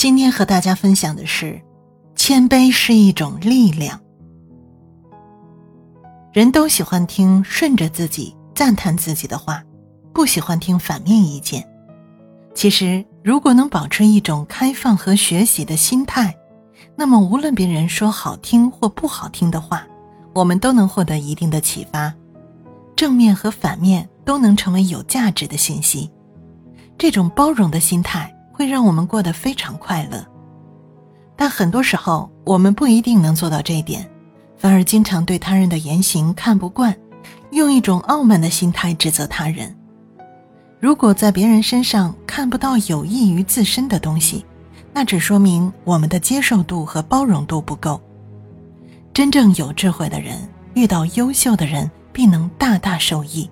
今天和大家分享的是，谦卑是一种力量。人都喜欢听顺着自己、赞叹自己的话，不喜欢听反面意见。其实，如果能保持一种开放和学习的心态，那么无论别人说好听或不好听的话，我们都能获得一定的启发，正面和反面都能成为有价值的信息。这种包容的心态会让我们过得非常快乐，但很多时候我们不一定能做到这一点，反而经常对他人的言行看不惯，用一种傲慢的心态指责他人。如果在别人身上看不到有益于自身的东西，那只说明我们的接受度和包容度不够。真正有智慧的人，遇到优秀的人必能大大受益；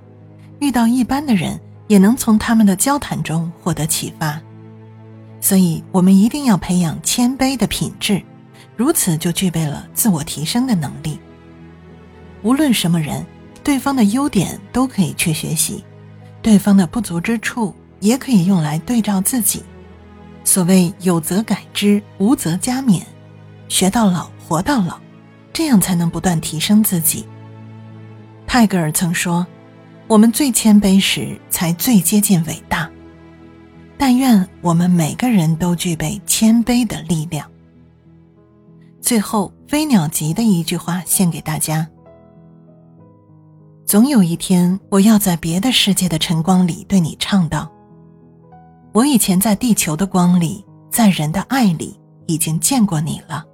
遇到一般的人，也能从他们的交谈中获得启发，所以我们一定要培养谦卑的品质，如此就具备了自我提升的能力。无论什么人，对方的优点都可以去学习，对方的不足之处也可以用来对照自己。所谓有则改之，无则加勉，学到老，活到老，这样才能不断提升自己。泰戈尔曾说。我们最谦卑时，才最接近伟大。但愿我们每个人都具备谦卑的力量。最后，飞鸟集的一句话献给大家：总有一天，我要在别的世界的晨光里对你唱道：我以前在地球的光里，在人的爱里，已经见过你了。